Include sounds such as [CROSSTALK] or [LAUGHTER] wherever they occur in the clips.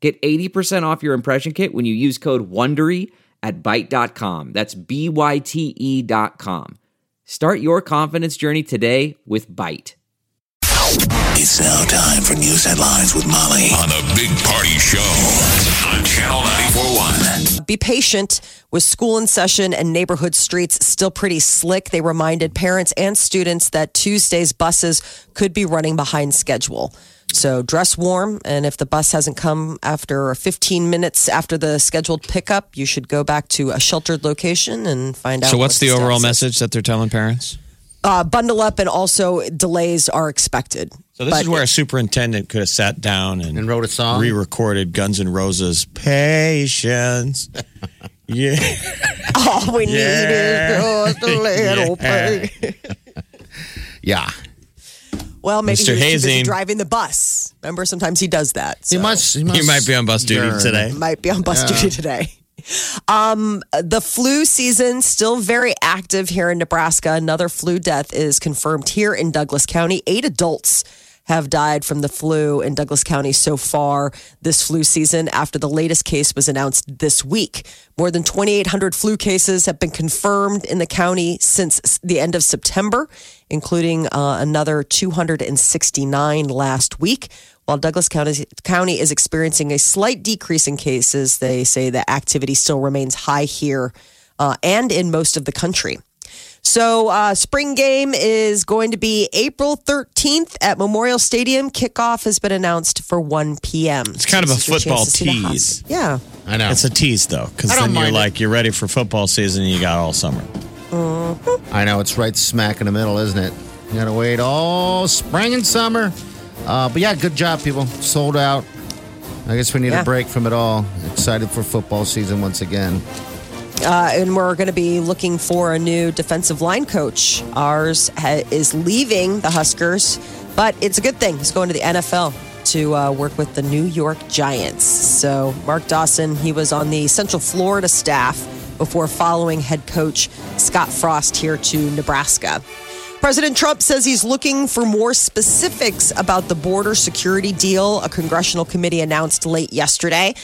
Get 80% off your impression kit when you use code WONDERY at Byte.com. That's B-Y-T-E dot com. Start your confidence journey today with Byte. It's now time for news headlines with Molly on the Big Party Show on Channel 941. Be patient with school in session and neighborhood streets still pretty slick. They reminded parents and students that Tuesday's buses could be running behind schedule. So dress warm, and if the bus hasn't come after 15 minutes after the scheduled pickup, you should go back to a sheltered location and find out. So, what's what the status overall is. message that they're telling parents? Uh, bundle up, and also delays are expected. So, this But- is where a superintendent could have sat down and, And wrote a song? re recorded Guns N' Roses' Patience. [LAUGHS] yeah. all we need is just a little [LAUGHS] Yeah. pay. Yeah. Well, maybe Mr. he was too busy Hazing. driving the bus. Remember, sometimes he does that. He must, he must. You might be on bus duty yearn. today. might be on bus duty today. Um, the flu season still very active here in Nebraska. Another flu death is confirmed here in Douglas County. Eight adults have died from the flu in Douglas County so far this flu season after the latest case was announced this week. More than 2,800 flu cases have been confirmed in the county since the end of September, including uh, another 269 last week. While Douglas County, County is experiencing a slight decrease in cases, they say the activity still remains high here uh, and in most of the country. So, uh, spring game is going to be April 13th at Memorial Stadium. Kickoff has been announced for 1 p.m. It's kind of a football tease. Yeah. I know. It's a tease, though, because then you're mind it. like, you're ready for football season and you got all summer. I know. It's right smack in the middle, isn't it? You got to wait all spring and summer. Uh, but yeah, good job, people. Sold out. I guess we need Yeah. a break from it all. Excited for football season once again. Uh, and we're going to be looking for a new defensive line coach. Ours ha- is leaving the Huskers, but it's a good thing. He's going to the NFL to uh, work with the New York Giants. So, Mark Dawson, he was on the Central Florida staff before following head coach Scott Frost here to Nebraska. President Trump says he's looking for more specifics about the border security deal a congressional committee announced late yesterday.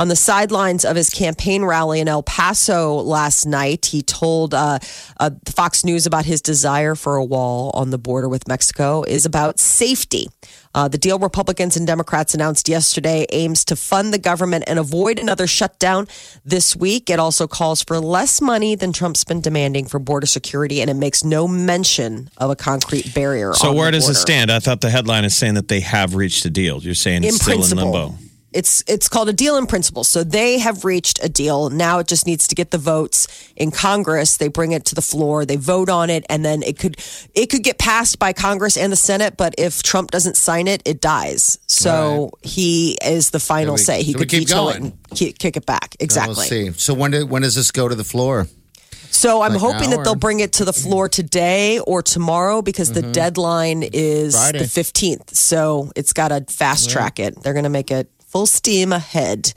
On the sidelines of his campaign rally in El Paso last night, he told uh, uh, Fox News about his desire for a wall on the border with Mexico is about safety. Uh, the deal Republicans and Democrats announced yesterday aims to fund the government and avoid another shutdown this week. It also calls for less money than Trump's been demanding for border security, and it makes no mention of a concrete barrier. So, where does it stand? I thought the headline is saying that they have reached a deal. You're saying it's in still principle. in limbo. It's it's called a deal in principle. So they have reached a deal. Now it just needs to get the votes in Congress. They bring it to the floor. They vote on it, and then it could it could get passed by Congress and the Senate. But if Trump doesn't sign it, it dies. So he is the final we- say. He could keep veto it going. and ki- kick it back. Exactly. We'll see. So when do, when does this go to the floor? So I'm Like hoping that they'll bring it to the floor today or tomorrow because the mm-hmm. deadline is Friday. the 15th. So it's got to fast track it. They're going to make it full steam ahead.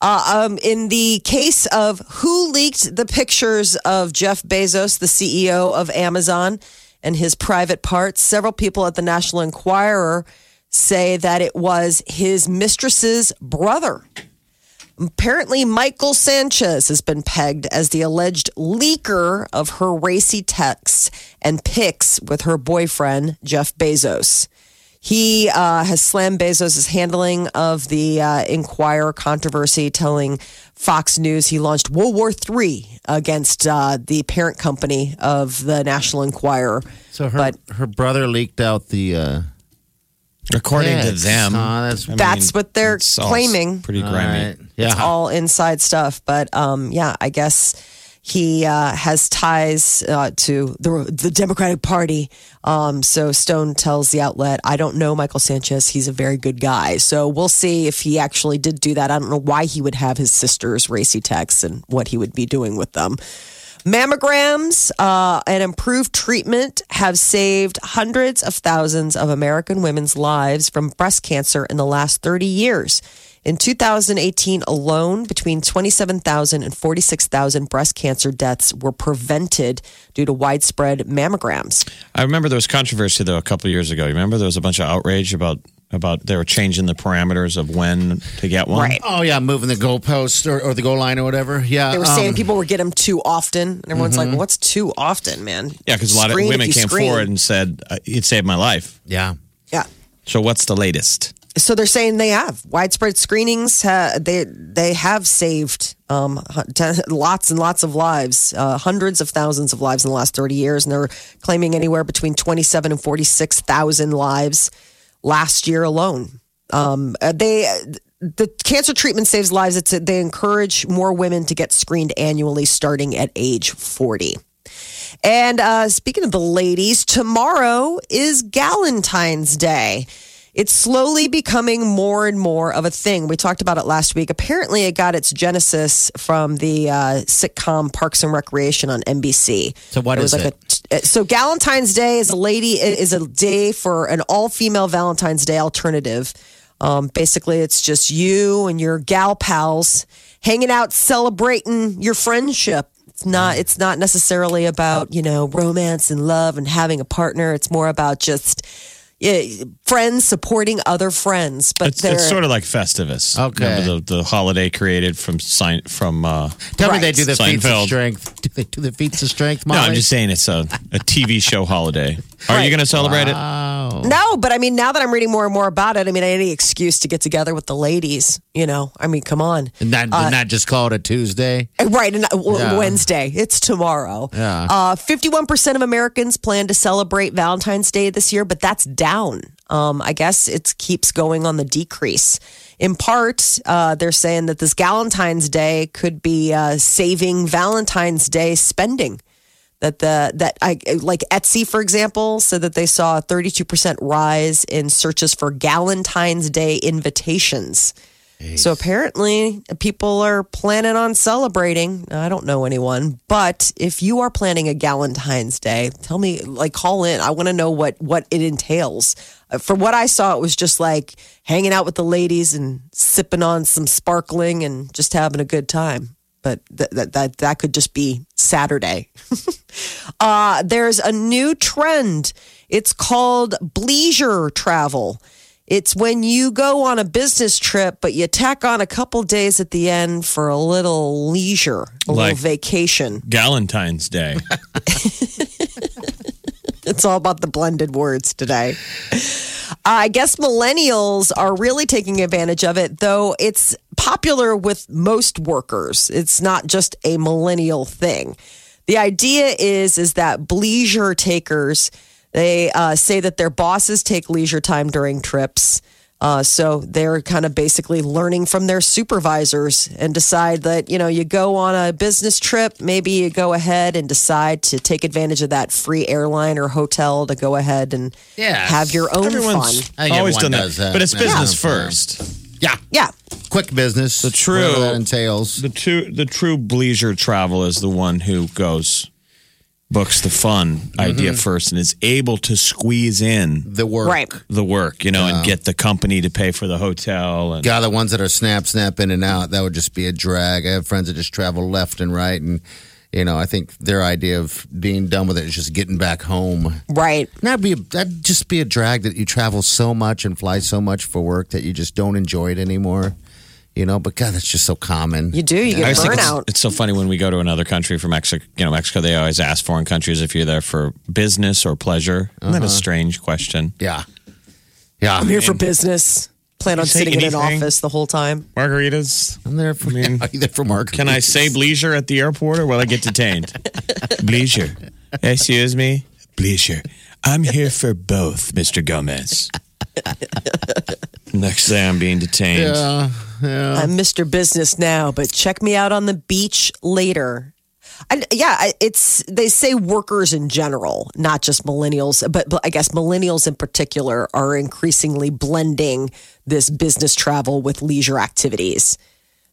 Uh, um, in the case of who leaked the pictures of Jeff Bezos, the CEO of Amazon, and his private parts, several people at the National Enquirer say that it was his mistress's brother. Apparently, Michael Sanchez has been pegged as the alleged leaker of her racy texts and pics with her boyfriend, Jeff Bezos. He uh, has slammed Bezos' handling of the uh, Enquirer controversy, telling Fox News he launched World War III against uh, the parent company of the National Enquirer. So her But- her brother leaked out the. Uh, According to them, huh? That's- I That's what they're claiming. Pretty grimy. Alright. Yeah. It's all inside stuff. But um, yeah, I guess He uh, has ties uh, to the, the Democratic Party. Um, so Stone tells the outlet, I don't know Michael Sanchez. He's a very good guy. So we'll see if he actually did do that. I don't know why he would have his sister's racy texts and what he would be doing with them. Mammograms uh, and improved treatment have saved hundreds of thousands of American women's lives from breast cancer in the last 30 years. In 2018 alone, between 27,000 and 46,000 breast cancer deaths were prevented due to widespread mammograms. I remember there was controversy though a couple of years ago. You remember there was a bunch of outrage about about they were changing the parameters of when to get one. Right. Oh yeah, moving the goalpost or, or the goal line or whatever. Yeah, They were saying um, people were getting them too often. And everyone's like, what's too often, man? Yeah, because a lot of women came screen. forward and said uh, it saved my life. Yeah, Yeah. So what's the latest? So they're saying they have widespread screenings. Uh, they they have saved um, lots and lots of lives, uh, hundreds of thousands of lives in the last thirty years, and they're claiming anywhere between twenty seven and forty six thousand lives last year alone. Um, uh, they the cancer treatment saves lives. It's they encourage more women to get screened annually, starting at age forty. And uh, speaking of the ladies, tomorrow is Galentine's Day. It's slowly becoming more and more of a thing. We talked about it last week. Apparently, it got its genesis from the uh, sitcom Parks and Recreation on NBC. So what It was is like a- so Galentine's Day is a lady is a day for an all female Valentine's Day alternative. Um, basically, it's just you and your gal pals hanging out, celebrating your friendship. It's not. It's not necessarily about you know romance and love and having a partner. It's more about just yeah, friends supporting other friends. But It's, it's sort of like Festivus. Okay. Remember the, the holiday created from sign from. Uh, tell me they do the feats of Seinfeld. strength. [LAUGHS] Do they do the feats of strength? no, I'm just saying it's a, a TV show holiday. Are you going to celebrate it? Wow. No, but I mean, now that I'm reading more and more about it, I mean, any excuse to get together with the ladies, you know, I mean, come on. And not, not just call it a Tuesday. Right, and uh, w- Yeah. Wednesday. It's tomorrow. Yeah. Uh, 51% of Americans plan to celebrate Valentine's Day this year, but that's down. Um, I guess it keeps going on the decrease. In part, uh, they're saying that this Galentine's Day could be uh, saving Valentine's Day spending. That the that I like Etsy, for example, said that they saw a 32% rise in searches for Galentine's Day invitations. So apparently, people are planning on celebrating. I don't know anyone, but if you are planning a Galentine's Day, tell me, like, call in. I want to know what what it entails. From what I saw, it was just like hanging out with the ladies and sipping on some sparkling and just having a good time. But that that that, that could just be Saturday. [LAUGHS] uh, there's a new trend. It's called bleisure travel. It's when you go on a business trip, but you tack on a couple days at the end for a little leisure, a Like- little vacation. Galentine's Day. [LAUGHS] It's all about the blended words today. I guess millennials are really taking advantage of it, though it's popular with most workers. It's not just a millennial thing. The idea is is that leisure takers they uh, say that their bosses take leisure time during trips. Uh, so they're kind of basically learning from their supervisors and decide that, you know, you go on a business trip, maybe you go ahead and decide to take advantage of that free airline or hotel to go ahead and Yes. have your own Everyone's fun. I think always done that. that. But it's Yeah. business first. Yeah, Yeah. quick business. The true- that entails. The true the true leisure travel is the one who goes books the fun idea mm-hmm. first and is able to squeeze in The work. Right. the work, you know, and get the company to pay for the hotel and God, the ones that are snap, snap in and out, that would just be a drag. I have friends that just travel left and right. And, you know, I think their idea of being done with it is just getting back home. Right. That'd, be a, that'd just be a drag that you travel so much and fly so much for work that you just don't enjoy it anymore. You know, but God, that's just so common. You do. You I get always think it's, it's so funny when we go to another country from Mexico. You know, Mexico. They always ask foreign countries if you're there for business or pleasure. Isn't that a uh-huh. strange question? yeah. Yeah. I'm here for business. Plan on sitting in an office the whole time. Margaritas. I'm there for, mean, [LAUGHS] are you there for Mark? Can I say leisure at the airport or will I get detained? [LAUGHS] leisure. Excuse me? Leisure. I'm here for both, Mr. Gomez. [LAUGHS] Next day I'm being detained. Yeah. Yeah. I'm Mr. Business now, but check me out on the beach later. I, yeah, it's they say workers in general, not just millennials, but, but I guess millennials in particular are increasingly blending this business travel with leisure activities.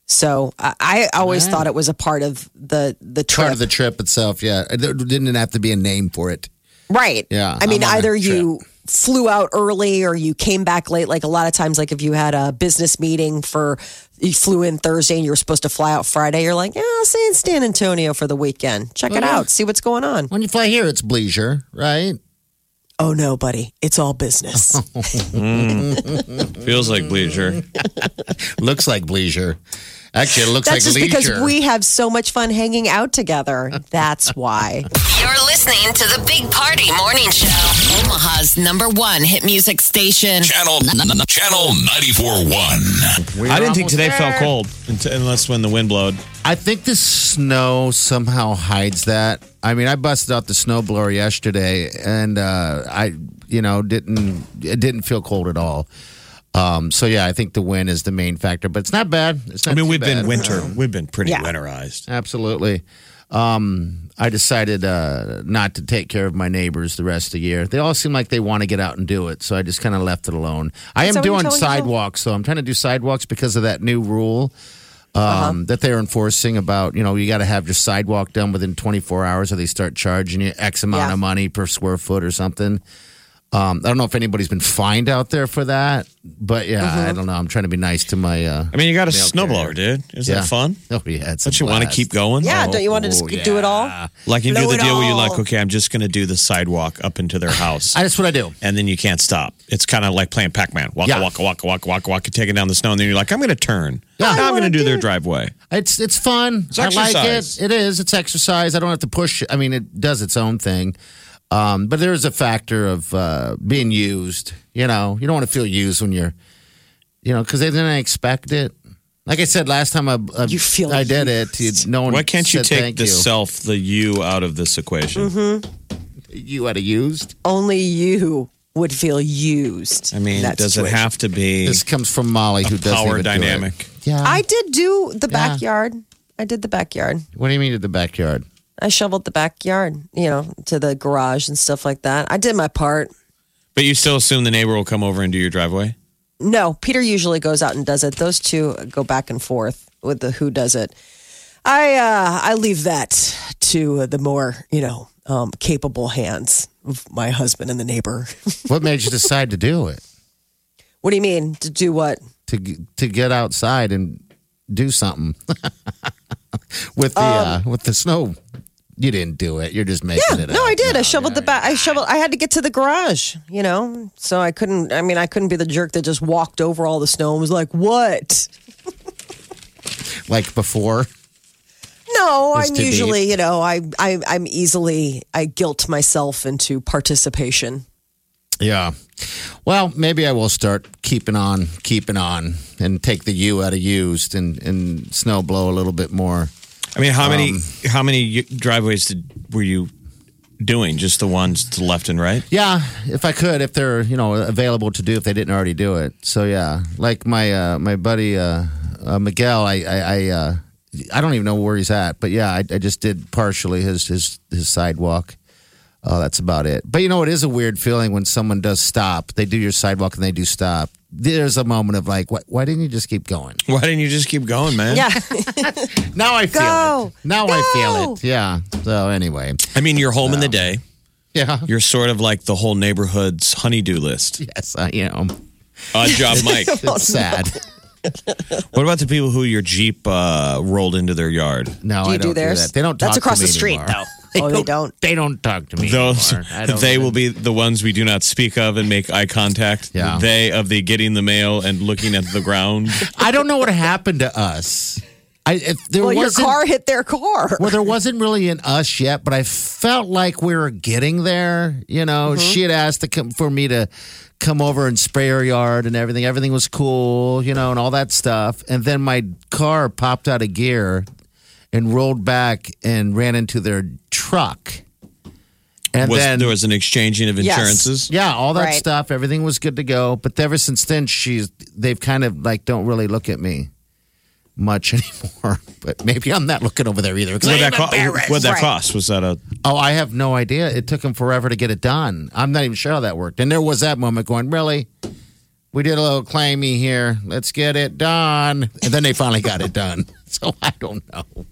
So I, I always thought it was a part of the the trip. Part of the trip itself, yeah. There didn't have to be a name for it. Right. Yeah, I mean, I'm on a either you flew out early or you came back late. Like a lot of times, like if you had a business meeting for, you flew in Thursday and you were supposed to fly out Friday, you're like, yeah, I'll stay in San Antonio for the weekend. Check it out. See what's going on. When you fly here, it's bleisure, right? Oh, no, buddy. It's all business. [LAUGHS] Mm. Feels like bleisure. [LAUGHS] Looks like bleisure. Actually, it looks That's like just leisure. because we have so much fun hanging out together. That's why. You're listening to the Big Party Morning Show. Omaha's number one hit music station. Channel Channel 94.1. We're I didn't think almost today there. felt cold unt- unless when the wind blowed. I think the snow somehow hides that. I mean, I busted out the snowblower yesterday, and uh, I, you know, didn't it didn't feel cold at all. Um, so yeah, I think the wind is the main factor, but it's not bad. It's not I mean, we've been winter. We've been pretty Yeah. winterized. Absolutely. Um, I decided uh, not to take care of my neighbors the rest of the year. They all seem like they want to get out and do it, so I just kind of left it alone. I am that what you're doing telling yourself? sidewalks, though. I'm trying to do sidewalks because of that new rule um, Uh-huh. that they're enforcing about, you know, you got to have your sidewalk done within 24 hours or they start charging you X amount Yeah. of money per square foot or something. Um, I don't know if anybody's been fined out there for that, but yeah, Mm-hmm. I don't know. I'm trying to be nice to my. Uh, I mean, you got a snowblower, carrier. dude. Is yeah. that fun? Oh yeah, it's a Don't you want to keep going? Yeah, don't you want to just Oh, do it all? Like you do the it deal where you're like, okay, I'm just going to do the sidewalk up into their house. I, that's what I do. and then you can't stop. It's kind of like playing Pac Man. Walk, Yeah. walk, walk, walk, walk, walk, taking down the snow, and then you're like, I'm going to turn. Yeah. now I I'm going wanna to do their driveway. It's it's fun. It's I like it. It is. It's exercise. I don't have to push. I mean, it does its own thing. Um, but there is a factor of uh, being used. You know, you don't want to feel used when you're, you know, because they didn't expect it. Like I said last time, I, I You feel I did it. You, no one. Why can't you said take the you. self, the you, out of this equation? You had a used. Only you would feel used. I mean, in does situation. it have to be This comes from Molly, who doesn't power even do it. dynamic? Yeah. I did do the Yeah. backyard. I did the backyard. what do you mean to the backyard? I shoveled the backyard, you know, to the garage and stuff like that. I did my part. But you still assume the neighbor will come over and do your driveway? No, Peter usually goes out and does it. Those two go back and forth with the who does it. I uh, I leave that to the more you know um, capable hands of my husband and the neighbor. [LAUGHS] What made you decide to do it? what do you mean to do what? to to get outside and do something [LAUGHS] with the uh, with the snow. You didn't do it. You're just making Yeah, it. no, up. I did. No, I shoveled the back. I shoveled. I had to get to the garage, you know, so I couldn't. I mean, I couldn't be the jerk that just walked over all the snow and was like, "What?" like before. No, I'm usually, you know, I, I, I'm easily, I guilt myself into participation. Yeah. Well, maybe I will start keeping on, keeping on, and take the U out of used and and snow blow a little bit more. I mean, how many Um, how many driveways did, were you doing? Just the ones to the left and right? Yeah, if I could, if they're you know available to do, if they didn't already do it. So yeah, like my uh, my buddy uh, uh, Miguel, I I I, uh, I don't even know where he's at, but yeah, I, I just did partially his his his sidewalk. Oh, that's about it. But you know, it is a weird feeling when someone does stop. They do your sidewalk and they do stop. There's a moment of like, why, why didn't you just keep going? Why didn't you just keep going, man? Yeah. [LAUGHS] Now I feel Go. it. Now I feel it. Yeah. So anyway, I mean, you're home in the day. yeah. You're sort of like the whole neighborhood's honeydew list. Yes, I am. Odd job, [LAUGHS] Mike. It's sad. What about the people who your Jeep uh, rolled into their yard? No, Do you I do don't theirs? that. They don't. That's talk to across me the street, anymore. though. Oh, they don't. They don't talk to me Those anymore. I don't they will be the ones we do not speak of and make eye contact. Yeah. They of the getting the mail and looking at the ground. [LAUGHS] I don't know what happened to us. I if there Well, your wasn't. car hit their car. well, there wasn't really an us yet, but I felt like we were getting there. You know, Mm-hmm. she had asked to come for me to come over and spray her yard and everything. Everything was cool, you know, and all that stuff. And then my car popped out of gear and rolled back and ran into their truck. And was, then there was an exchanging of Yes. insurances. Yeah, all that Right. stuff. Everything was good to go. But ever since then, she's they've kind of like don't really look at me. much [LAUGHS] anymore. But maybe I'm not looking over there either. 'cause What I that, am co- embarrassed. what'd that Right. cost? Was that a Oh, I have no idea. It took him forever to get it done. I'm not even sure how that worked. And there was that moment going, really? We did a little claimy here. Let's get it done. And then they finally got it done. [LAUGHS] So I don't know.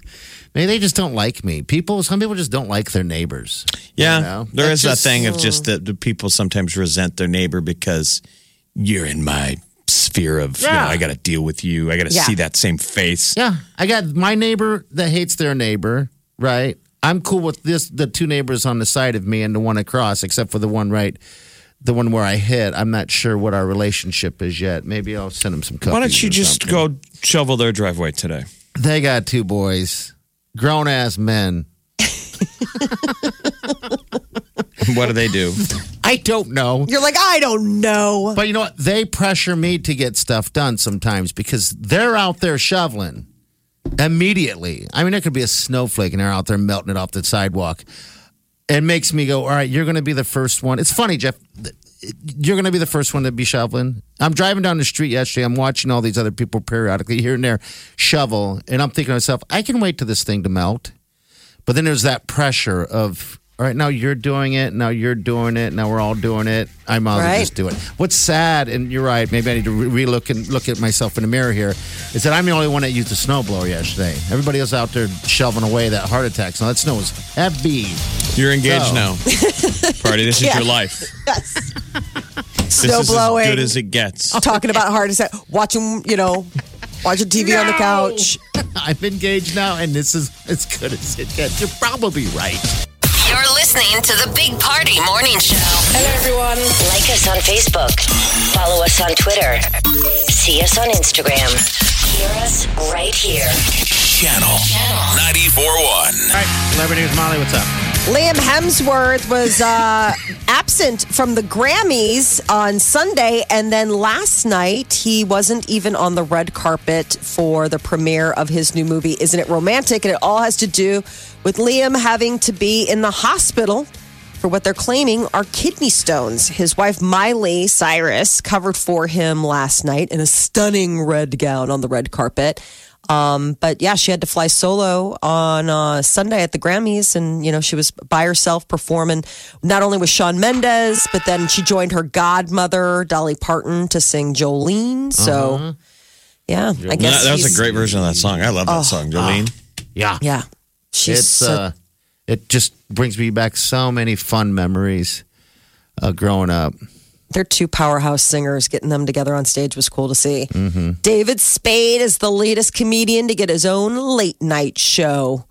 Maybe they just don't like me. People, some people just don't like their neighbors. Yeah, You know? there is That's that just- thing of oh. just that the people sometimes resent their neighbor because you're in my sphere of, you know, Yeah. I got to deal with you. I got to Yeah. see that same face. Yeah, I got my neighbor that hates their neighbor, right? I'm cool with this the two neighbors on the side of me and the one across, except for the one right the one where I hit. I'm not sure what our relationship is yet. Maybe I'll send him some cookies. Why don't you just something. go shovel their driveway today? They got two boys, grown ass men. [LAUGHS] what do they do? I don't know. You're like, I don't know. But you know what? They pressure me to get stuff done sometimes because they're out there shoveling immediately. I mean, there could be a snowflake and they're out there melting it off the sidewalk. It makes me go, all right, you're going to be the first one. It's funny, Jeff. You're going to be the first one to be shoveling. I'm driving down the street yesterday. I'm watching all these other people periodically here and there shovel. And I'm thinking to myself, I can wait till this thing to melt. But then there's that pressure of, all right, now you're doing it. Now you're doing it. Now we're all doing it. I might as well just do it. What's sad, and you're right, maybe I need to re look and look at myself in the mirror here, is that I'm the only one that used a snowblower yesterday. Everybody else out there shoving away that heart attack. So that snow was heavy. You're engaged So. now. Party, this is [LAUGHS] Yeah. your life. Yes. This Snow is blowing. as good as it gets. Talking about heart attack, watching, you know, watching TV on the couch. [LAUGHS] I'm engaged now, and this is as good as it gets. You're probably right. You're listening to the Big Party Morning Show. Hello, everyone. Like us on Facebook. Follow us on Twitter. See us on Instagram. Hear us right here. Channel 94.1. All right, celebrity news, Molly. What's up? Liam Hemsworth was uh, absent from the Grammys on Sunday, and then last night he wasn't even on the red carpet for the premiere of his new movie, Isn't It Romantic? And it all has to do with Liam having to be in the hospital for what they're claiming are kidney stones. His wife, Miley Cyrus, covered for him last night in a stunning red gown on the red carpet. Um, but yeah, she had to fly solo on uh, Sunday at the Grammys, and you know she was by herself performing not only with Shawn Mendes, but then she joined her godmother Dolly Parton to sing Jolene. So yeah, I That, guess that was a great version of that song. I love that song, Jolene. Yeah. Yeah, she's it's so- uh, it just brings me back so many fun memories uh, growing up. They're two powerhouse singers. Getting them together on stage was cool to see. Mm-hmm. David Spade is the latest comedian to get his own late night show.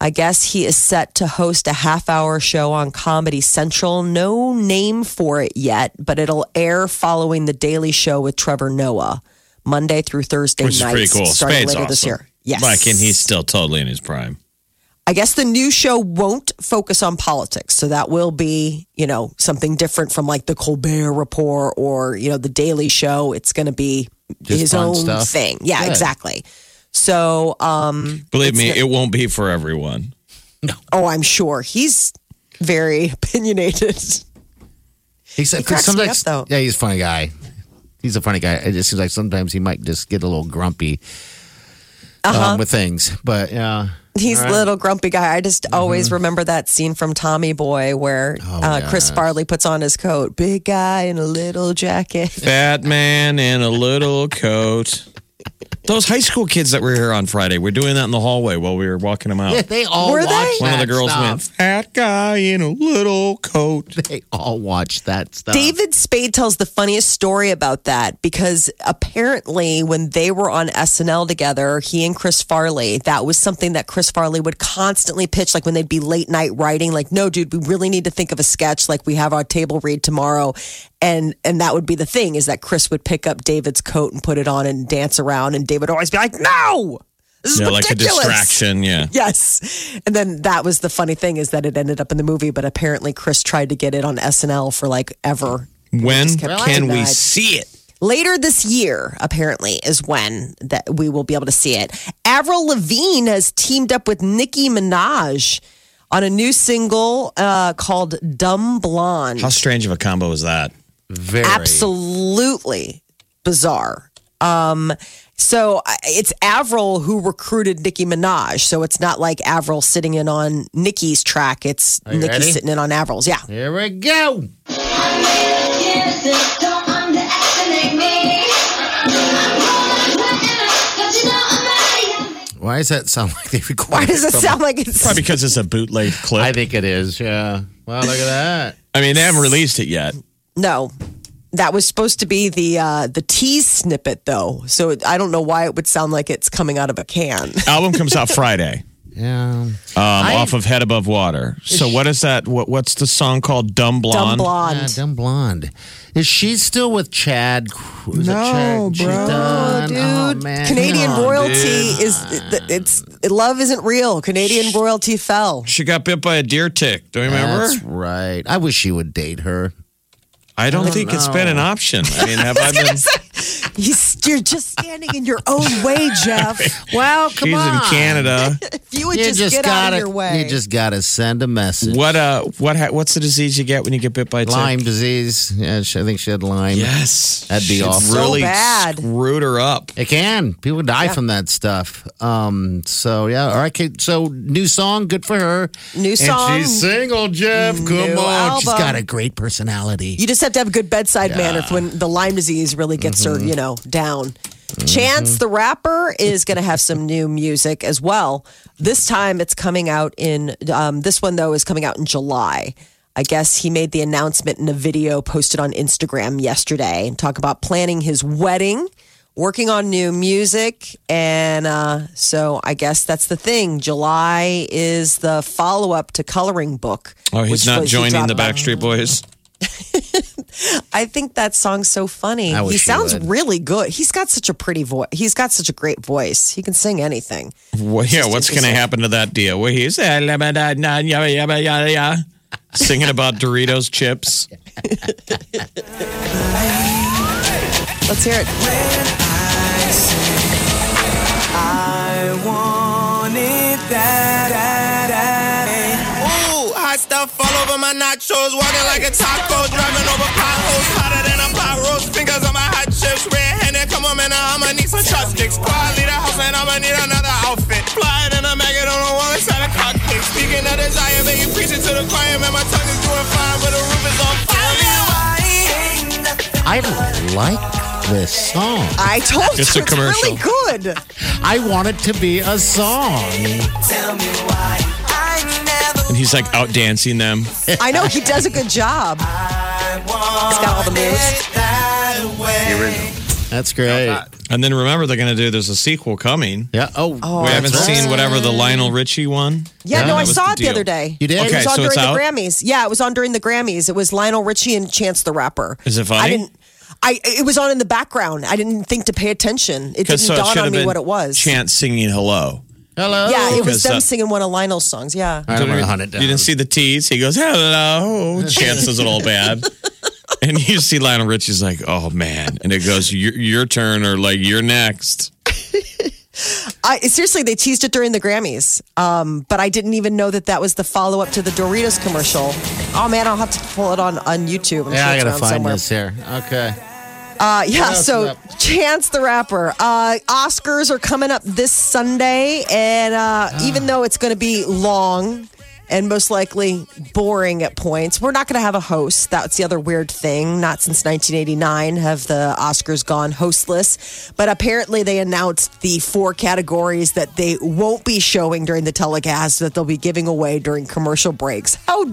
I guess he is set to host a half hour show on Comedy Central. No name for it yet, but it'll air following The Daily Show with Trevor Noah, Monday through Thursday Which is nights, pretty cool. starting Spade's later awesome. this year. Yes. Like, and he's still totally in his prime. I guess the new show won't focus on politics. So that will be, you know, something different from like the Colbert Report or, you know, the Daily Show. It's going to be Just his own stuff. thing. Yeah, Good. exactly. So, um, Believe me, the- it won't be for everyone. oh, I'm sure he's very [LAUGHS] opinionated. He said, He cracks me sometimes, up, though. yeah, he's a funny guy. He's a funny guy. It just seems like sometimes he might just get a little grumpy um, with things. But yeah, He's All a right. little grumpy guy. I just always remember that scene from Tommy Boy where uh, Chris Farley puts on his coat. Big guy in a little jacket. Fat man in a little coat. Those high school kids that were here on Friday, we're doing that in the hallway while we were walking them out. yeah, they all Were they? watch One of the that girls stuff. went, Fat guy in a little coat. [LAUGHS] They all watch that stuff. David Spade tells the funniest story about that because apparently, when they were on SNL together, he and Chris Farley, that was something that Chris Farley would constantly pitch. Like when they'd be late night writing, like, no, dude, we really need to think of a sketch. Like we have our table read tomorrow. And, and that would be the thing is that Chris would pick up David's coat and put it on and dance around. And David would always be like, no, this is Yeah, like a ridiculous. distraction. Yeah. [LAUGHS] Yes. And then that was the funny thing is that it ended up in the movie, but apparently Chris tried to get it on SNL for like ever. When can we see it? Later this year, apparently, is when that we will be able to see it. Avril Lavigne has teamed up with Nicki Minaj on a new single uh, called "Dumb Blonde." How strange of a combo is that? Very. Absolutely bizarre. Um, so it's Avril who recruited Nicki Minaj. So it's not like Avril sitting in on Nicki's track. It's you Nicki ready? sitting in on Avril's. Yeah. Here we go. Why does that sound like they recorded? Why does it from- sound like it's Probably because it's a bootleg clip. I I, think it is. Yeah. Wow, look at that. I mean, they haven't released it yet. No? That was supposed to be the uh, the tease snippet, though. So I don't know why it would sound like it's coming out of a can. [LAUGHS] Album comes out Friday. Yeah. Um, off of Head Above Water. So what is that? What, what's the song called? Dumb Blonde. Dumb Blonde. blonde. Yeah, dumb blonde. Is she still with Chad? Is it No, Chad? She's bro. done? Dude, oh, man. Canadian on, royalty dude. is it's love isn't real. Canadian royalty fell. She got bit by a deer tick. Do you remember? That's right. I wish she would date her. I don't think it's been an option. I mean, [LAUGHS] have I been? He's, you're just standing in your own way, Jeff. Well, come She's on. in Canada. [LAUGHS] If you would You just, just, get out gotta. of your way. You just gotta send a message. What uh? What? Ha- what's the disease you get when you get bit by a tick? Lyme disease. Yeah, she, I think she had Lyme. Yes, That'd be It awful. So Really bad. screwed her up. It can. People die from that stuff. Um. So yeah. All right. okay, So new song. Good for her. New song. And she's single, Jeff. Come New on. She's album. got a great personality. You just have to have a good bedside manner when the Lyme disease really gets her, you know, down. Chance the rapper is going to have some new music as well. This time it's coming out in, um, this one though is coming out in July. I guess he made the announcement in a video posted on Instagram yesterday and talk about planning his wedding, working on new music. And uh, so I guess that's the thing. July is the follow up to Coloring Book. Oh, he's which not was- he joining the Backstreet Boys. [LAUGHS] [LAUGHS] I think that song's so funny. He he sounds would. really good. He's got such a pretty voice. He's got such a great voice. He can sing anything. Well, yeah, what's going to happen to that deal? Where he's singing about Doritos chips. [LAUGHS] Let's hear it. Ooh, hot stuff all over my nachos. Walking like a taco, driving over potholes. Hotter than a pot roast. Fingers on my hot chips. Red handed, come on, man. I'ma need some chopsticks. Quiet, leave the house, and I'ma need another outfit. Fly than a maggot on the wall inside a cockpit. Speaking of desire, man, you preaching to the choir, man. My tongue is doing fine, but the roof is on fire. I like this song. I told It's you a it's really good. I want it to be a song. And he's like out dancing them. I know he does a good job. He's got all the moves. That's great. And then remember, they're going to do, there's a sequel coming. Yeah. Oh, oh we haven't that's right. seen whatever the Lionel Richie one. Yeah, Yeah, no, I was saw the it the deal. other day. You did? It Okay, was on so during it's the out? Grammys. Yeah, it was on during the Grammys. It was Lionel Richie and Chance the Rapper. Is it funny? I didn't. I it was on in the background. I didn't think to pay attention. It didn't so dawn should on me been what it was. Chance singing hello. Hello. Yeah, it was Because them that- singing one of Lionel's songs. Yeah. All right, I'm gonna hunt it down. You didn't see the tease? He goes, hello. [LAUGHS] Chances does it all bad. And you see Lionel Richie's like, oh man. And it goes, your, your turn or like, you're next. [LAUGHS] I seriously, they teased it during the Grammys, um, but I didn't even know that that was the follow up to the Doritos commercial. Oh man, I'll have to pull it on on YouTube. I'm Yeah, sure I it's gotta around find somewhere. this here. Okay. Uh, yeah, else so is? Chance the Rapper. Uh, Oscars are coming up this Sunday, and uh, Ah. even though it's going to be long and most likely boring at points, we're not going to have a host. That's the other weird thing. Not since 1989 have the Oscars gone hostless, but apparently they announced the four categories that they won't be showing during the telecast that they'll be giving away during commercial breaks. How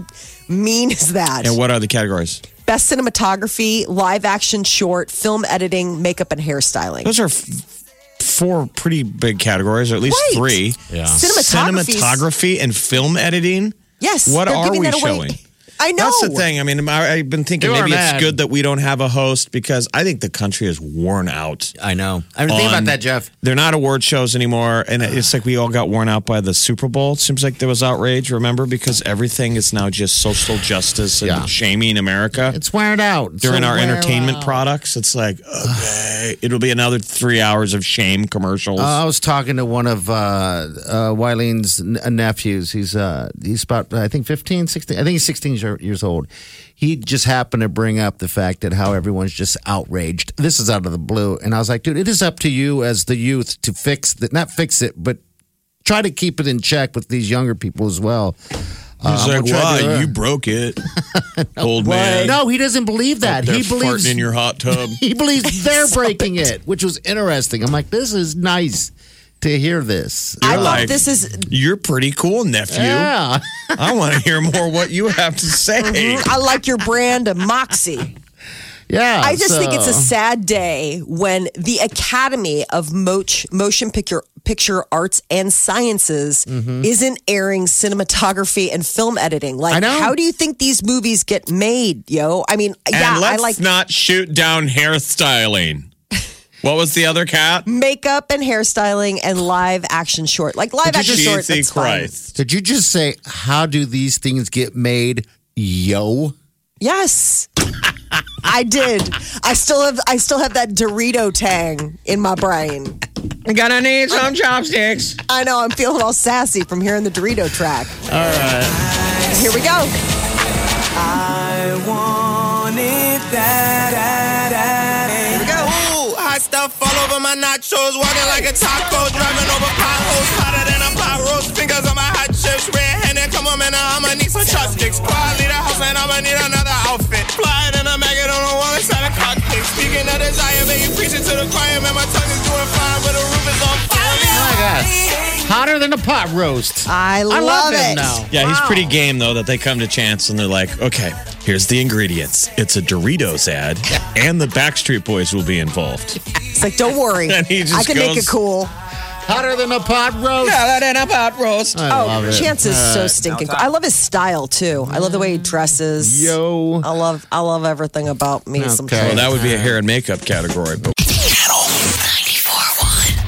mean is that? And what are the categories? Best cinematography, live action short, film editing, makeup, and hairstyling. Those are f- four pretty big categories, or at least Right. three. Yeah. Cinematography. Cinematography and film editing. Yes. What they're are giving we that away. showing? I know. That's the thing. I mean, I, I've been thinking You are maybe it's mad. good that we don't have a host because I think the country is worn out. I know. I mean, think On- about that, Jeff. They're not award shows anymore, and it's like we all got worn out by the Super Bowl. It seems like there was outrage, remember, because everything is now just social justice and Yeah. shaming America. It's wearing out. It's During a our wear entertainment out. products, it's like [SIGHS] okay, it'll be another three hours of shame commercials. Uh, I was talking to one of uh, uh, Wileen's n- nephews. He's uh, he's about I think 15, 16. I think he's 16 years years old. He just happened to bring up the fact that how everyone's just outraged. This is out of the blue. And I was like, dude, it is up to you as the youth to fix that, not fix it, but try to keep it in check with these younger people as well. Uh, He's I'm like, gonna try "Why? it." You broke it, [LAUGHS] old man." No, he doesn't believe that. He believes in your hot tub. [LAUGHS] he believes [LAUGHS] they're breaking it, which was interesting. I'm like, this is nice to hear this. I thought like, this is. You're pretty cool, nephew. Yeah. I want to hear more what you have to say. [LAUGHS] Mm-hmm. I like your brand of moxie. Yeah. I just think it's a sad day when the Academy of Moch, Motion Picture Picture Arts and Sciences mm-hmm. isn't airing cinematography and film editing. Like, I how do you think these movies get made, yo? I mean, And yeah, let's like not shoot down hairstyling. What was the other cat? makeup and hairstyling and live action short. Like live action short. Jesus That's fine. Christ. Did you just say, how do these things get made? Yo. Yes. [LAUGHS] I did. I still have I still have that Dorito tang in my brain. I'm gonna need some chopsticks. I know I'm feeling all sassy from hearing the Dorito track. All right. Here we go. I want it that, nachos. Walking like a taco. Driving over potholes. Hotter than a pot roast. Fingers on my hot chips. Red handed. Come on, man. I'ma need some chopsticks. Quietly the house and I'ma need another outfit. Flying in a maggot on the wall inside a cockpit. Speaking of desire, baby, preaching to the choir. Man, my tongue is doing fine, but the roof is on fire. My God. Hotter than a pot roast. I love, love it. him now. Yeah, he's pretty game though that they come to Chance and they're like, okay, here's the ingredients. It's a Doritos ad, and the Backstreet Boys will be involved. [LAUGHS] It's like, don't worry. [LAUGHS] And he just I can make goes- it cool. Hotter than a pot roast. Yeah, that in a pot roast. I Oh, love it. Chance is All so right. stinking cool. I love his style too. I love the way he dresses. Yo. I love I love everything about me. Some Okay. Well, that would be a hair and makeup category. But Channel 94.1.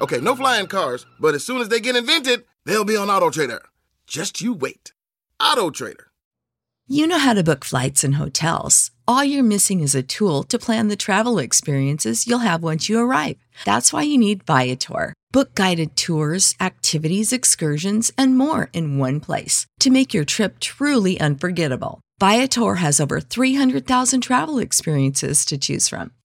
Okay, no flying cars, but as soon as they get invented, they'll be on Auto Trader. Just you wait. Auto Trader. You know how to book flights and hotels. All you're missing is a tool to plan the travel experiences you'll have once you arrive. That's why you need Viator. Book guided tours, activities, excursions, and more in one place to make your trip truly unforgettable. Viator has over 300,000 travel experiences to choose from.